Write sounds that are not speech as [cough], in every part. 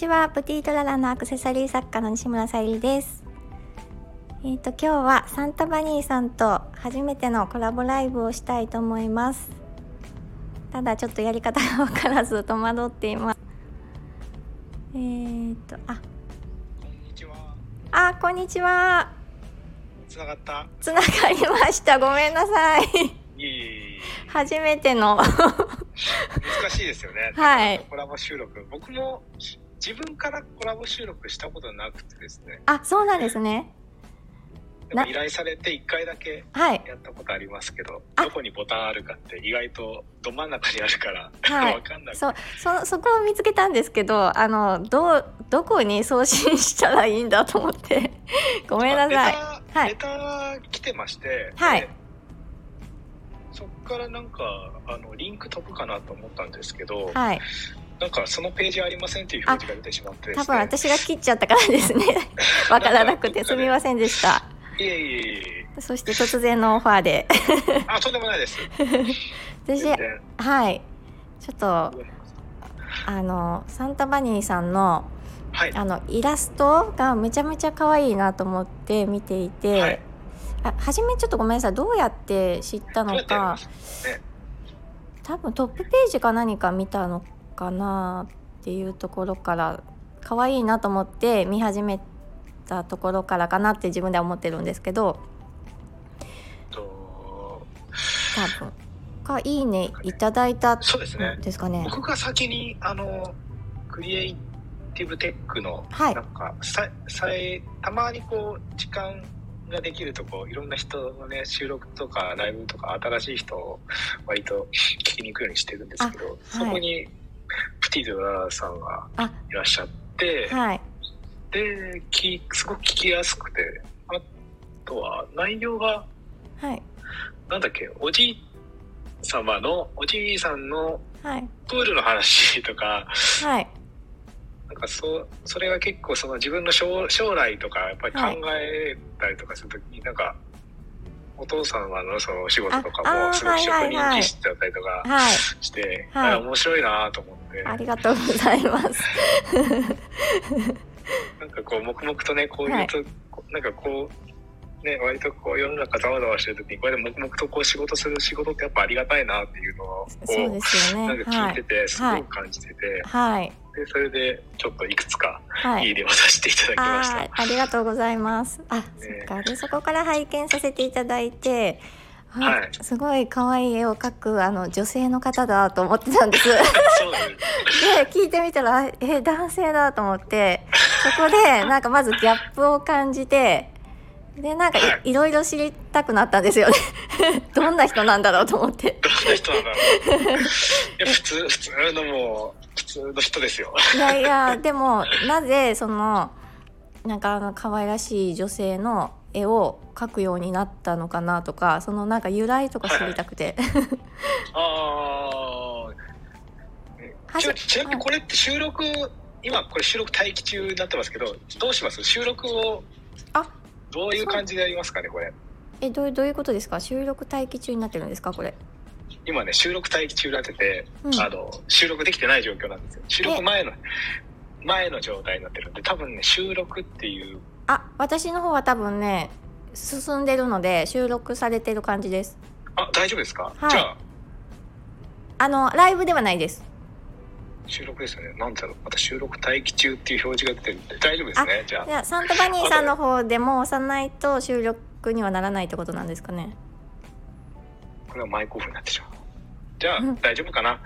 ちはプティトララのアクセサリー作家の西村さゆりですえっ、と今日はサンタバニーさんと初めてのコラボライブをしたいと思いますただちょっとやり方が分からず戸惑っていますえっ、とあこんにちは。あこんにちはつながった。つながりましたごめんなさいいい。初めての難しいですよね。はいコラボ収録。僕も自分からコラボ収録したことなくてですね。あそうなんですね。なでも依頼されて一回だけはい。やったことありますけど、あ。どこにボタンあるかって意外とど真ん中にあるから、はい。[laughs] わかんない。そそそこを見つけたんですけどあのどうどこに送信したらいいんだと思って。[laughs] ごめんなさい。はいレターレター来てまして、はい。でそっからなんかあのリンク飛ぶかなと思ったんですけど、はいなんかそのページありませんっていう表示が出てしまってね。多分私が切っちゃったからですね。[laughs] わからなくてすみませんでした。いえいえいえ。そして突然のオファーで。あ、とんでもないです。[laughs] 私はい。ちょっとあのサンタバニーさんのはい。あのイラストがめちゃめちゃ可愛いなと思って見ていて、はい。あ初めちょっとごめんなさい。どうやって知ったのか。すね。多分トップページか何か見たのかなっていうところから可愛いなと思って見始めたところからかなって自分では思ってるんですけど。と多分。かいいねいただいたそうですね。ですかね。僕が先にあのクリエイティブテックのはい。なんかささえたまにこう時間ができるとこういろんな人のね収録とかライブとか新しい人を割と聞きに行くようにしてるんですけど、そこにプティドララさんがあいらっしゃって、はい。できすごく聞きやすくてあとは内容がはい。なんだっけ、おじい様の、おじいさんのはい。プールの話とか、はい。なんかそう、それが結構その自分の将将来とかやっぱり考えたりとかするときに、なんか、お父さんはのそのお仕事とかもすごく職はいはいはい人気質だったりとかはいして、はい。あ面白いなと思って、ありがとうございます。[laughs] なんかこう黙々とね、こういうと、こなんかこう、ね、割とこう世の中ざわざわしてるときに、これで黙々とこう仕事する仕事ってやっぱありがたいなっていうのを、こそうですよねなんか聞いてて、すごはいく感じてて、はいで、それでちょっといくつかはいいい例をさせていただきました。あーありがとうございます。あ、そっか。で、そこから拝見させていただいて。あはいすごい可愛い絵を描くあの女性の方だと思ってたんです。で。聞いてみたらえ男性だと思ってそこでなんかまずギャップを感じてでなんかい,、、はいろいろ知りたくなったんですよね。[laughs] どんな人なんだろうと思って。どんな人なんだろう。いや、普通、普通のもう、普通の人ですよ。いやいや [laughs] でもなぜそのなんかあの可愛らしい女性の絵を描くようになったのかなとかそのなんか由来とか知りたくて、ああ。ちなちなみにこれって収録、今これ収録待機中になってますけど、どうします？収録を、あどういう感じでやりますかね、これ。えどういうどういうことですか？収録待機中になってるんですか？これ。今ね、収録待機中になってて、うん。あの、収録できてない状況なんですよ。収録前の、前の状態になってるんで、多分ね、収録っていう、あ私の方は多分ね進んでるので収録されてる感じです。あ、大丈夫ですか、はい。じゃあ、あのライブではないです収録ですよね。なんだろう、また収録待機中っていう表示が出てるんで、大丈夫ですね。じゃあじ。ゃあサンタバニーさんの方でも押さないと収録にはならないってことなんですかねこれはマイクオフになってしまう。じゃあうん、大丈夫かな [laughs]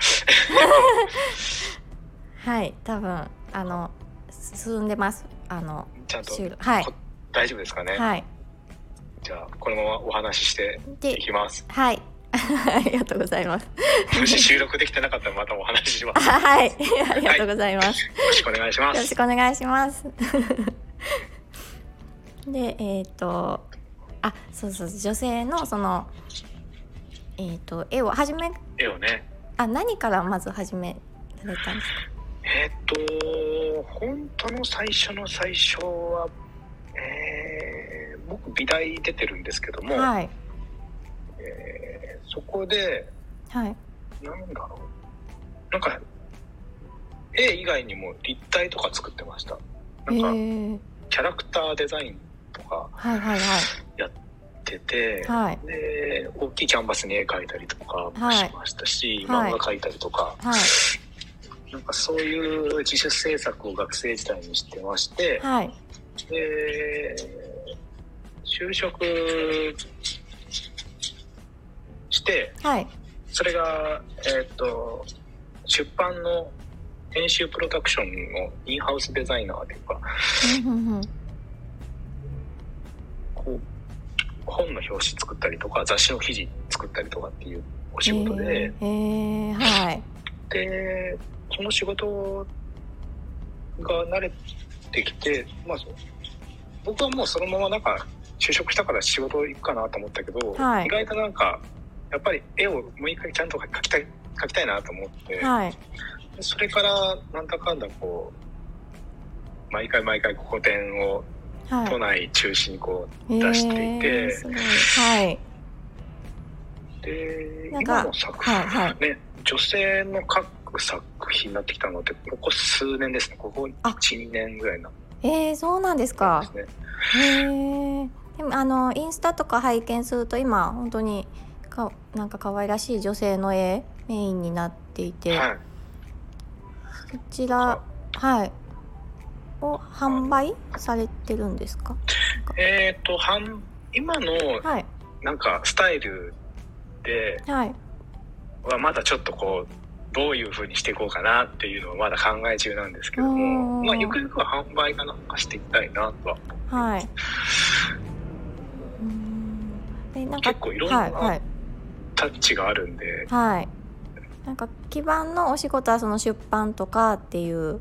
はい多分あの進んでますあのちゃんと、はいこ大丈夫ですかね、はいじゃあ、このままお話ししてでいきます。はい [laughs] ありがとうございます。もし収録できてなかったらまたお話しします。[laughs] はい。ありがとうございます、ろしくお願いしまよろしす。くお願いします。[laughs] でえっ、とあそうそう女性のそのえっ、と絵を始め絵をね。あ何からまず始められたんですか？えーっと、本当の最初の最初は、えー僕、美大出てるんですけども、はいえーそこで、はい。なんだろう。なんか、絵以外にも立体とか作ってました。なんかキャラクターデザインとかやってて、はい、で大きいキャンバスに絵描いたりとかもしましたし、はい、漫画描いたりとか、はい、なんかそういう自主制作を学生時代にしてまして、はい、で就職して、はい、それが、えっ、ー、と出版の編集プロダクションのインハウスデザイナーというか、こう本の表紙作ったりとか雑誌の記事作ったりとかっていうお仕事で、えー、はい、でその仕事が慣れてきて、まあ、僕はもうそのままなんか就職したから仕事行くかなと思ったけど、はい、意外となんかやっぱり絵をもう一回ちゃんと描きたい描きたいなと思って、はい、それからなんだかんだこう毎回毎回個展を都内中心にこう出していて、はい、で今の作品、はいはい、ね女性の描く作品になってきたのってここ数年ですね。ここ12年ぐらいな。えー、そうなんですか。ですね、へえ。でもあのインスタとか拝見すると今本当にかなんか可愛らしい女性の絵メインになっていて、はい、そちらはい。を販売されてるんですか？えっ、ー、と今のなんかスタイルではまだちょっとこうどういうふうにしていこうかなっていうのをまだ考え中なんですけども、まあ、ゆくゆくは販売かなんかしていきたいなとははい。でなんか結構いろんなタッチがあるんで、はい、なんか基盤のお仕事はその出版とかっていう。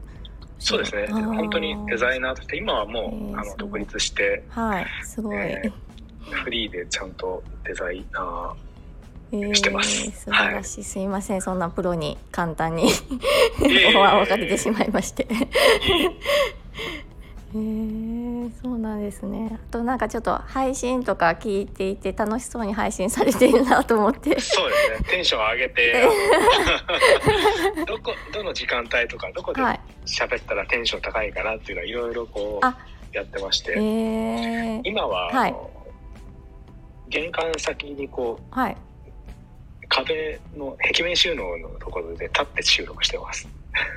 そうですね。本当にデザイナーとして今はもう、えー、あの独立してはい。すごい、えー、フリーでちゃんとデザイナーしてます。えー、素晴らしい、はい、すいません。そんなプロに簡単に [laughs] お話をかけてしまいまして。[laughs] へえー、そうなんですね。あとなんかちょっと配信とか聞いていて楽しそうに配信されているなと思って。そうですね。テンション上げて。どこどの時間帯とかどこで喋ったらテンション高いかなっていうのはいろいろこうやってまして、えー、今は、はい、玄関先にこう、はい。壁の壁面収納のところで立って収録してます。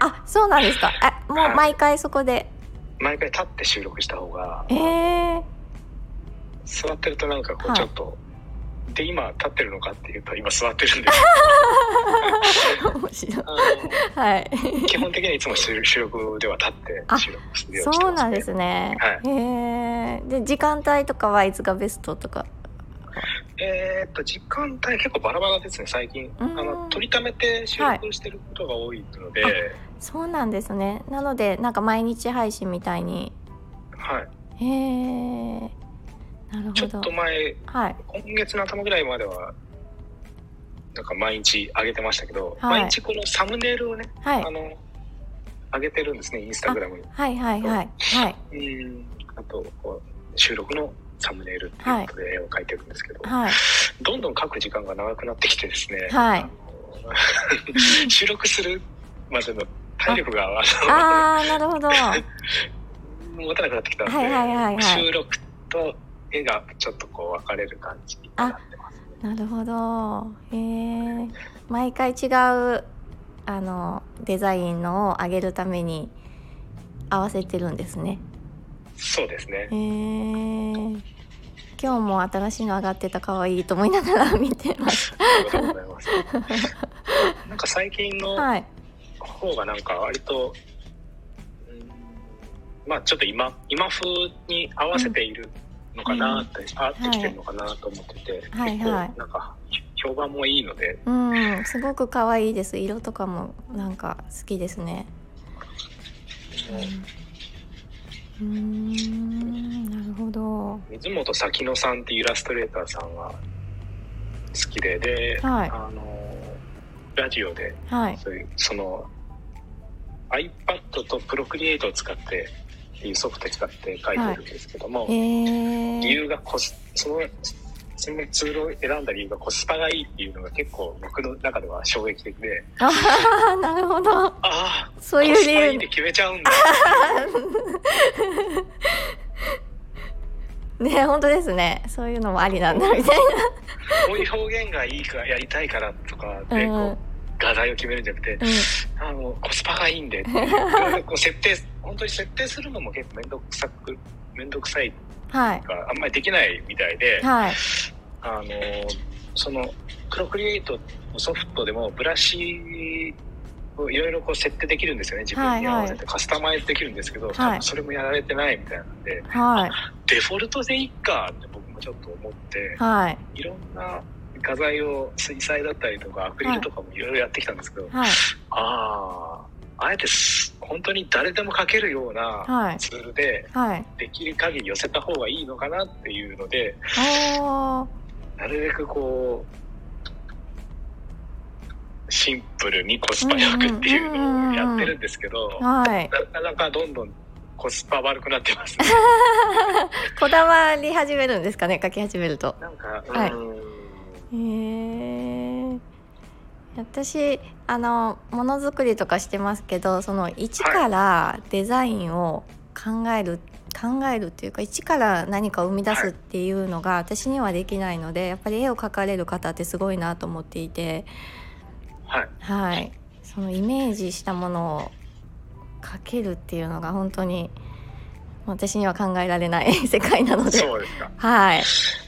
あ、そうなんですか。あ、もう毎回そこで。はい、毎回立って収録した方が。ええー、座ってるとなんかこうちょっと、はい、で今立ってるのかっていうと今座ってるんで [laughs] す。はい。基本的にいつも収録では立って収録するようにしてます、ね、そうなんですね。はい、へえ。で時間帯とかはいつがベストとか。えー、っと時間帯結構バラバラですね最近。あの取りためて収録してることが多いので、はい、そうなんですね。なのでなんか毎日配信みたいに。はい。へえなるほど。ちょっと前、はい、今月の頭ぐらいまではなんか毎日上げてましたけど、はい、毎日このサムネイルをね、はい、あの上げてるんですねインスタグラムに。はいはいはい。はい。うん。あとこう収録のサムネイルっていうことで絵を描いてるんですけど、はい、どんどん描く時間が長くなってきてですね、はい、[laughs] 収録するまでの体力がああなるほど。[laughs] 持たなくなってきたんで、はいはいはいはい、収録と絵がちょっとこう分かれる感じになってます、ね、なるほど。へえ毎回違うあのデザインのを上げるために合わせてるんですねそうですね。えー、今日も新しいの上がってた可愛いと思いながら見てます。ありがとうございます。[laughs] なんか最近の方がなんか割と、うん、まあちょっと今今風に合わせているのかなって、うん、合ってきてるのかなと思ってて、はい、結構なんか評判もいいので、うん、すごく可愛いです。色とかもなんか好きですね。うんうんなるほど。水本咲乃さんってイラストレーターさんが好きでで、はい、あのラジオで、はい、そういうその iPad と Procreate を使ってっていうソフト使って書いてるんですけども、はい、理由がコスそのそのツールを選んだ理由がコスパがいいっていうのが結構僕の中では衝撃的で、ああなるほど。ああ、そういう理由で決めちゃうんだ。[laughs] ね本当ですね。そういうのもありなんだみたいこういう表現がいいからやりたいからとかなでこう、うん画題を決めるんじゃなくて、うん。あのコスパがいいんで [laughs] こう設定本当に設定するのも結構面倒くさく面倒くさいはい。があんまりできないみたいで、はい。あのそのプロクリエイトのソフトでもブラシをいろいろこう設定できるんですよね。自分に合わせてカスタマイズできるんですけど、多分それもやられてないみたいなんで。はい。デフォルトでいいかって僕もちょっと思ってはい。いろんな画材を水彩だったりとかアクリルとかもいろいろやってきたんですけど、はい。あああえてす本当に誰でも描けるようなはい。ツールではい。できる限り寄せた方がいいのかなっていうのでなるべくこうシンプルにコスパよくっていうのをやってるんですけど、はい。なかなかどんどんコスパ悪くなってますね。[laughs] こだわり始めるんですかね？書き始めると。なんか、はい。うん。へえ私あのものづくりとかしてますけどその一からデザインを考える、考えるっていうか一から何かを生み出すっていうのが私にはできないのでやっぱり絵を描かれる方ってすごいなと思っていて。はい、はい。そのイメージしたものを描けるっていうのが本当に私には考えられない世界なので。そうですか。はい。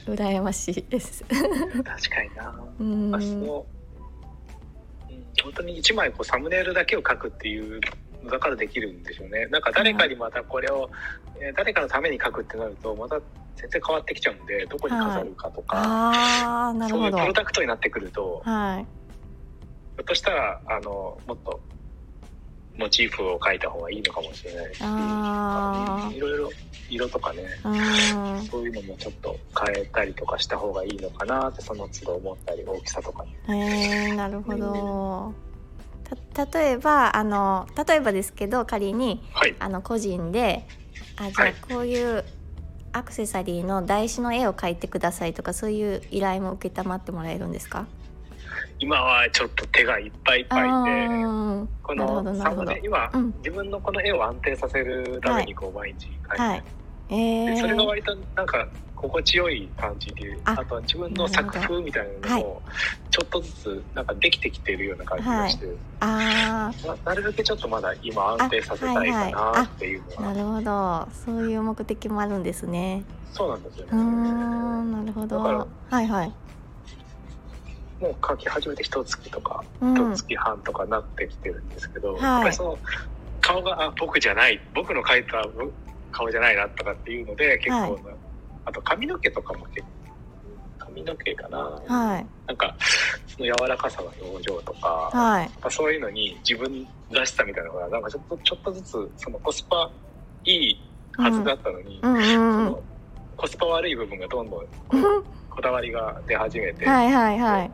羨ましいです。[laughs] 確かにな。うん本当に一枚こうサムネイルだけを描くっていうのだからできるんでしょうね。なんか誰かにまたこれを、えー誰かのために描くってなるとまた全然変わってきちゃうんでどこに飾るかとか、ああなるほど。そういうプロダクトになってくるとはい。ひょっとしたらあのもっとモチーフを描いた方がいいのかもしれないしいろいろ色とかねうん。そういうのもちょっと変えたりとかした方がいいのかなってその都度思ったり大きさとかね。えー、なるほど。た例えばあの例えばですけど仮にはいあの個人であじゃはいあこういうアクセサリーの台紙の絵を描いてくださいとかそういう依頼も受けたまってもらえるんですか？今はちょっと手がいっぱいいっぱいで。ーこのなるほどサムネ。今、うん自分のこの絵を安定させるためにこう毎日描いて、はい。えそれが割となんか心地よい感じでああとは自分の作風みたいなのもちょっとずつなんかできてきてるような感じがして、あななるべくちょっとまだ今安定させたいかなっていうのあは、なるほどそういう目的もあるんですね。そうなんですよね。んなるほど。はいはい。もう描き始めて一月とかうん一月半とかなってきてるんですけど、はいやっぱりその顔があ僕じゃない僕の描いた顔じゃないなとかっていうので結構な、はいあと髪の毛とかも結構髪の毛かな、はいなんかその柔らかさの表情とか、はい。そういうのに自分らしさみたいなのがなんかちょっとちょっとずつそのコスパいいはずだったのに、うんうんそうん。のコスパ悪い部分がどんどん [laughs] こだわりが出始めて、はいはいはい。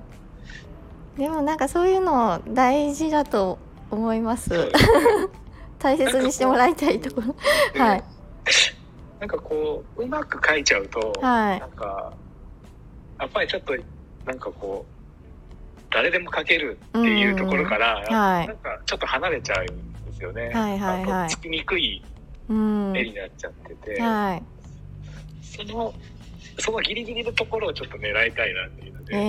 でもなんかそういうの大事だと思います。[laughs] 大切にしてもらいたいところ。ではいなんかこう [laughs] [laughs] うまく描いちゃうと、はいなんかやっぱりちょっとなんかこう誰でも描けるっていうところから、はいなんかちょっと離れちゃうんですよね。はいはいはいつきにくいうん。絵になっちゃってて、はい。そのそのギリギリのところをちょっと狙いたいなっていうので、え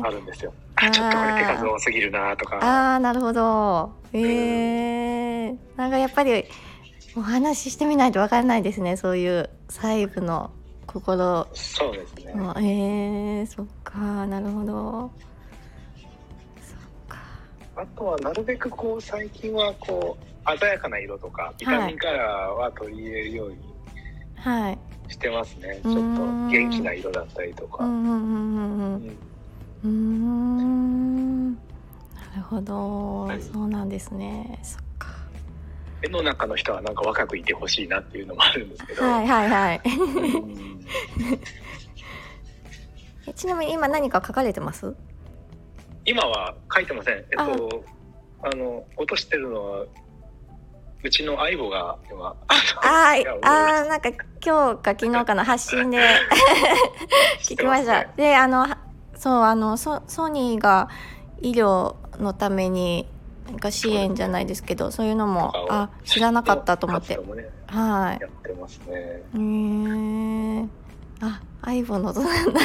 ーあ。るんですよ。あちょっとこれ手数多すぎるなとか。ああなるほど。えー。なんかやっぱりお話ししてみないとわからないですね。そういう細部の心そうですね。の。えー、そっかなるほど。そっか。あとはなるべくこう最近はこう鮮やかな色とかビタミンカラーは取り入れるようにはい。してますね。ちょっんと元気な色だったりとか。うんなるほど、はい。そうなんですね。そっか。絵の中の人はなんか若くいてほしいなっていうのもあるんですけど。はいはいはい。[laughs] ちなみに今何か書かれてます？今は書いてません。えっと、あの、落としてるのは、うちの相棒が今あーあーなんか今日か昨日かの発信で [laughs] 聞きました。であのそうあのソソニーが医療のためになんか支援じゃないですけどそういうのもあ知らなかったと思って、はい。やってますね。へえー、あ相棒の音なんだ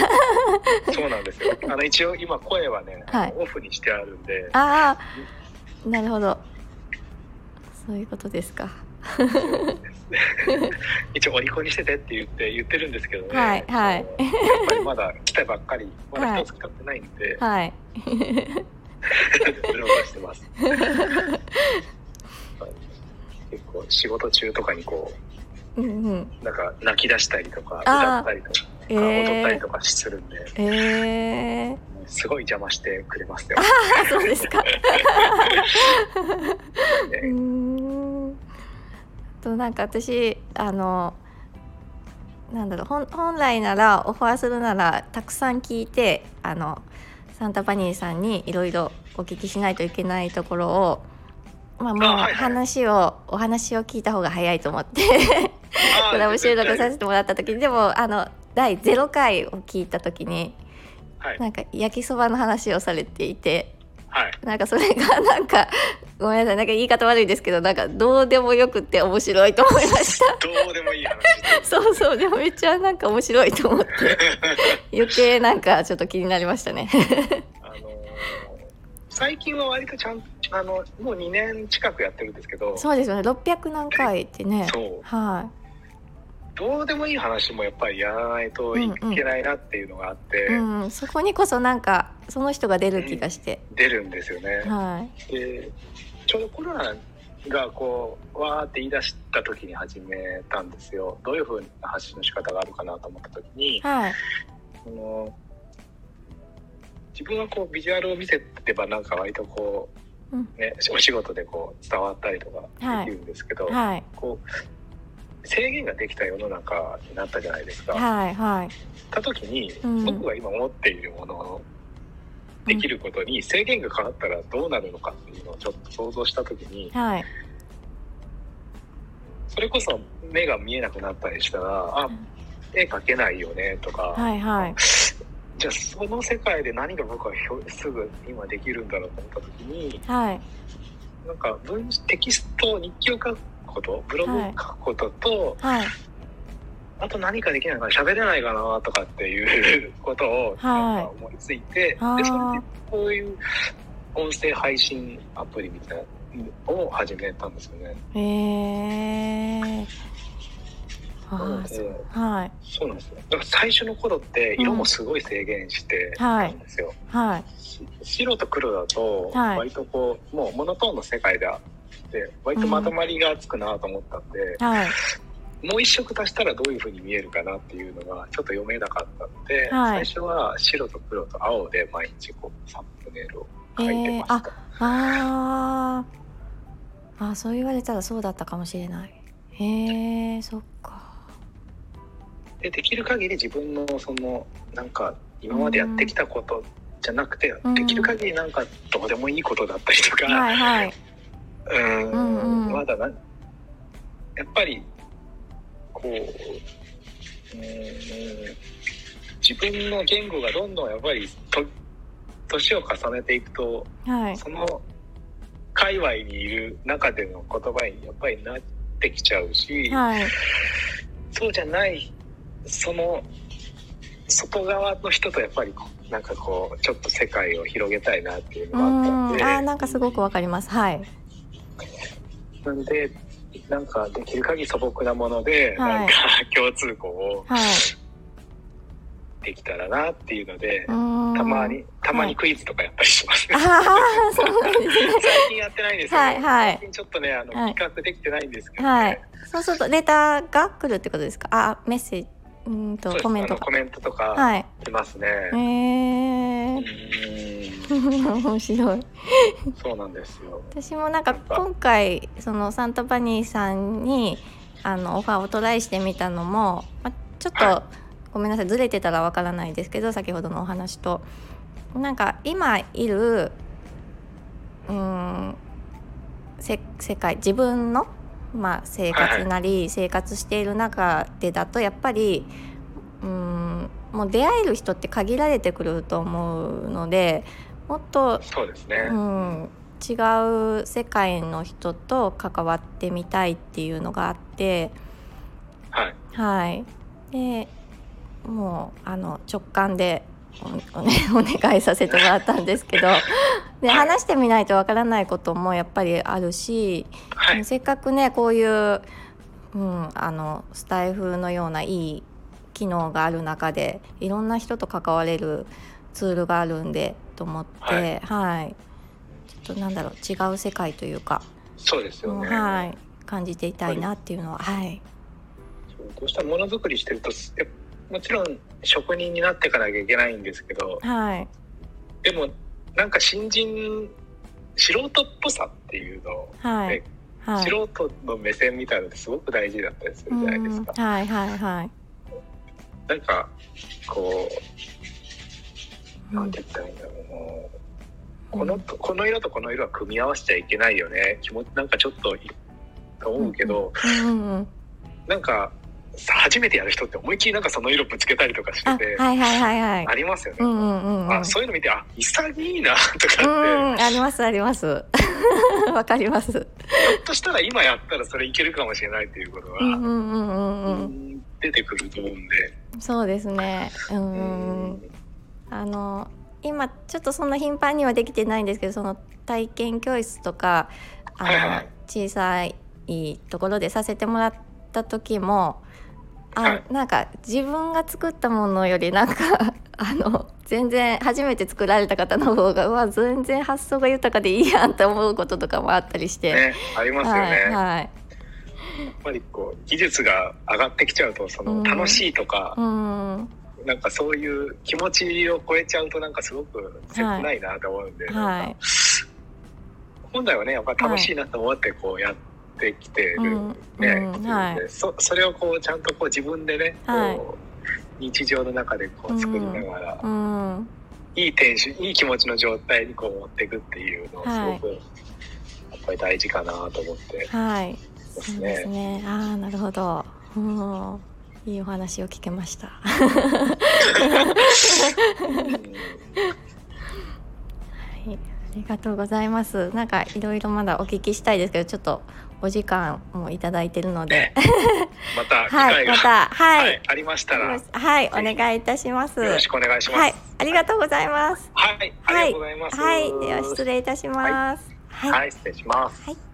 そうなんですよ。あの一応今声はね、はい。オフにしてあるんで、ああなるほどそういうことですか。一応お利口にしててって言って言ってるんですけどね。はいはい。やっぱりまだ来たばっかり、まだ一つ使ってないんで、はい。ブログしてます。結構仕事中とかにこうんうん。うなんか泣き出したりとか歌ったりとか、えー。踊ったりと、かするんで、えー、すごい邪魔してくれますよ。あそうですか。[laughs] ね。うーんとなんか私あのなんだろう本本来ならオファーするならたくさん聞いてあのサンタパニーさんにいろいろお聞きしないといけないところをまあもうあはいはい。話をお話を聞いた方が早いと思ってコラボ収録させてもらった時にでもあの第0回を聞いた時にはい。なんか焼きそばの話をされていてはい。なんかそれがなんかごめんなさい。なんか言い方悪いですけどなんかどうでもよくって面白いと思いました。[laughs] どうでもいい話。[laughs] そうそうでもめっちゃなんか面白いと思って。余計なんかちょっと気になりましたね。[laughs] あのー最近は割とちゃんあのもう2年近くやってるんですけど。そうですよね。600何回ってね。そう。はどうでもいい話もやっぱりやらないといけないなっていうのがあって、い、うん、そこにこそなんかその人が出る気がして、出るんですよね。はい。でちょうどコロナがこうわーって言い出した時に始めたんですよ。どういうふうな発信の仕方があるかなと思った時に、はい。その自分はこうビジュアルを見せればなんか割とこう、うん。ね、お仕事でこう伝わったりとかできるんですけど、はい。こう制限ができた世の中になったじゃないですか。はいはい。た時に、うん。僕が今持っているものをできることに制限がかかったらどうなるのかっていうのをちょっと想像した時にはい。それこそ目が見えなくなったりしたらあ絵描けないよねとか、はいはい。じゃあその世界で何が僕はすぐ今できるんだろうと思った時にはい。なんか文テキスト日記を書くことブログを書くことと、はい。あと何かできないかな喋れないかなとかっていうことを思いついて、あー。でそれでこういう音声配信アプリみたいなのを始めたんですよね。へえはい。そうなんですよ。だから最初の頃って色もすごい制限してたんですよ。はい。し白と黒だとはい。割とこう、もうモノトーンの世界であって割とまとまりがつくなと思ったんで、はい。もう一色足したらどういう風に見えるかなっていうのがちょっと読めなかったので、はい。最初は白と黒と青で毎日こうサンプネイルを書いてました。ああー。あそう言われたらそうだったかもしれない。へえそっか。でできる限り自分のそのなんか今までやってきたことじゃなくて、うん。できる限りなんかどうでもいいことだったりとか、はいはいうん。うんうん。まだなやっぱりこう、うん、自分の言語がどんどんやっぱりと年を重ねていくとはい。その界隈にいる中での言葉にやっぱりなってきちゃうし、はい。そうじゃないその外側の人とやっぱりこうなんかこうちょっと世界を広げたいなっていううのがあったんで。ん。あーなんかすごくわかります。はいなんでなんかできる限り素朴なもので、はい。なんか共通項をはい。できたらなっていうので、たまにたまにクイズとかやったりします。ね、ああそうなんですね。[laughs] 最近やってないんですよ、はいはい。最近ちょっとねあの、はい。企画できてないんですけど、ね。はい。そうするとレターが来るってことですか？あメッセージうーんとコメント。かあのコメントとかはい。来ますね、へうえーん面白い。そうなんですよ。私もなんか今回そのサンタパニーさんにあのオファーをトライしてみたのも、まあ、ちょっと、はごめんなさいずれてたらわからないですけど先ほどのお話と。なんか今いるうーんせ世界自分のまあ、生活なり生活している中でだとやっぱりうんもう出会える人って限られてくると思うのでもっとそうですね、うん、違う世界の人と関わってみたいっていうのがあって、はい、はい、でもうあの直感でお,、ね、お願いさせてもらったんですけど [laughs] で話してみないとわからないこともやっぱりあるし、はい、せっかくねこういう、うん、あのスタイフのようないい機能がある中でいろんな人と関われるツールがあるんでと思って、はい、はい、ちょっとなんだろう違う世界というかそうですよね、はい、感じていたいなっていうのははい。こうしたものづくりしてるともちろん職人になっていかなきゃいけないんですけど、はい、でもなんか新人素人っぽさっていうのを、はい、はい、素人の目線みたいなのってすごく大事だったりするじゃないですか。はいはいはい。なんかこうなんて言ったらいいんだろうこのこの色とこの色は組み合わせちゃいけないよね。気持ちなんかちょっとと思うけど、うん。うん、なんか初めてやる人って思いっきりなんかその色ぶつけたりとかしててはいはいはいはい。ありますよね、うんうんうん、あそういうの見てあ潔いなとかって、うんありますあります。[laughs] わかります。ひょっとしたら今やったらそれいけるかもしれないっていうことが、うんうんうん。うん、出てくると思うんで。そうですね。うん。あの今ちょっとそんな頻繁にはできてないんですけどその体験教室とかあの、はいはい、小さいところでさせてもらった時もあ、はい、なんか自分が作ったものよりなんか [laughs] あの全然初めて作られた方の方がうわ全然発想が豊かでいいやんって思うこととかもあったりして、ね、ありますよね、はい、はい、やっぱりこう技術が上がってきちゃうとその楽しいとか、うん、うんなんかそういう気持ちを超えちゃうとなんかすごく切ないなと思うんで、はい、本来はねやっぱ楽しいなと思ってこうやってきてる、ね、うん。はい、そそれをこうちゃんとこう自分でね、はい、こう日常の中でこう作りながら、うん、いいテンションいい気持ちの状態にこう持っていくっていうのをすごく、やっぱり大事かなと思って。はいそうですねああなるほど、うんいいお話を聞けました。[laughs] はい、ありがとうございます。なんかいろいろまだお聞きしたいですけど、ちょっとお時間もいただいてるので、また [laughs] はい、またはい、はい、ありましたら、はい、お願いいたします。よろしくお願いします。はい、ありがとうございます。はい、ありがとうござい。はい、では失礼いたします。はい、はい、失礼します。はい。